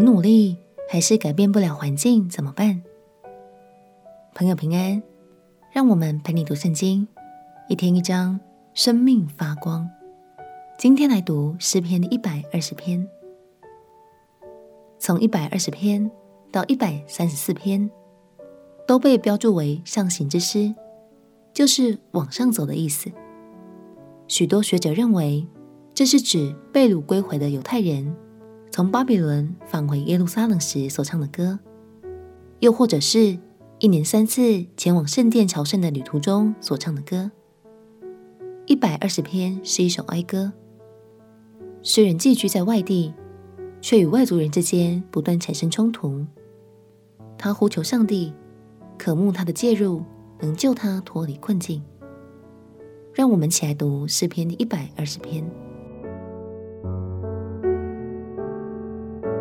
努力，还是改变不了环境，怎么办？朋友平安，让我们陪你读圣经，一天一章，生命发光。今天来读诗篇的一百二十篇，从一百二十篇到一百三十四篇，都被标注为上行之诗，就是往上走的意思。许多学者认为，这是指被掳归回的犹太人从巴比伦返回耶路撒冷时所唱的歌，又或者是一年三次前往圣殿朝圣的旅途中所唱的歌。一百二十篇是一首哀歌。诗人寄居在外地，却与外族人之间不断产生冲突。他呼求上帝，渴慕他的介入，能救他脱离困境。让我们起来读诗篇一百二十篇。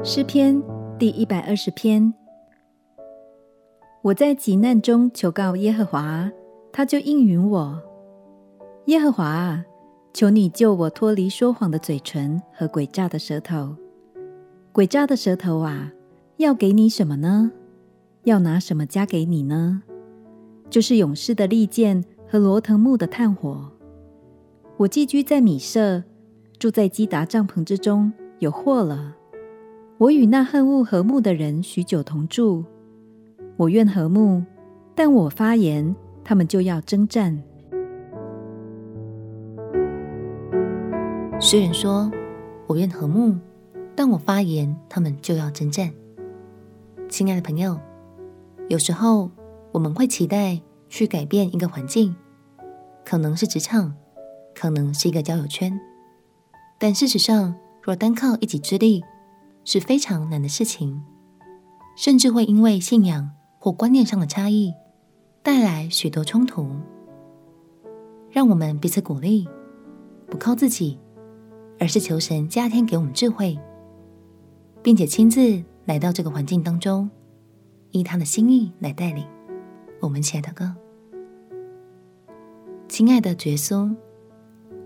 诗篇第一百二十篇。我在急难中求告耶和华，他就应允我。耶和华啊！求你救我脱离说谎的嘴唇和诡诈的舌头。诡诈的舌头啊，要给你什么呢？要拿什么加给你呢？就是勇士的利剑和罗腾木的炭火。我寄居在米舍，住在基达帐篷之中，有祸了。我与那恨恶和睦的人许久同住。我愿和睦，但我发言，他们就要争战。诗人说：“我愿和睦，但我发言，他们就要争战。”亲爱的朋友，有时候我们会期待去改变一个环境，可能是职场，可能是一个交友圈，但事实上，若单靠一己之力是非常难的事情，甚至会因为信仰或观念上的差异带来许多冲突。让我们彼此鼓励，不靠自己。而是求神加添给我们智慧，并且亲自来到这个环境当中，依他的心意来带领我们。亲爱的哥，亲爱的觉苏，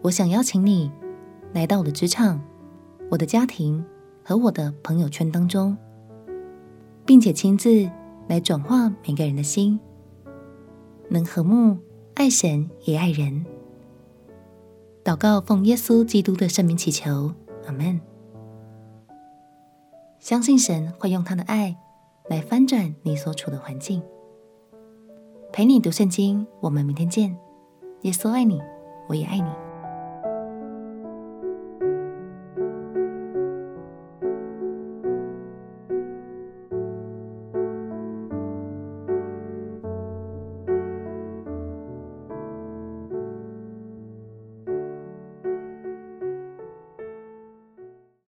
我想邀请你来到我的职场、我的家庭和我的朋友圈当中，并且亲自来转化每个人的心，能和睦、爱神也爱人。祷告，奉耶稣基督的圣名祈求，阿门。相信神会用他的爱来翻转你所处的环境，陪你读圣经。我们明天见。耶稣爱你，我也爱你。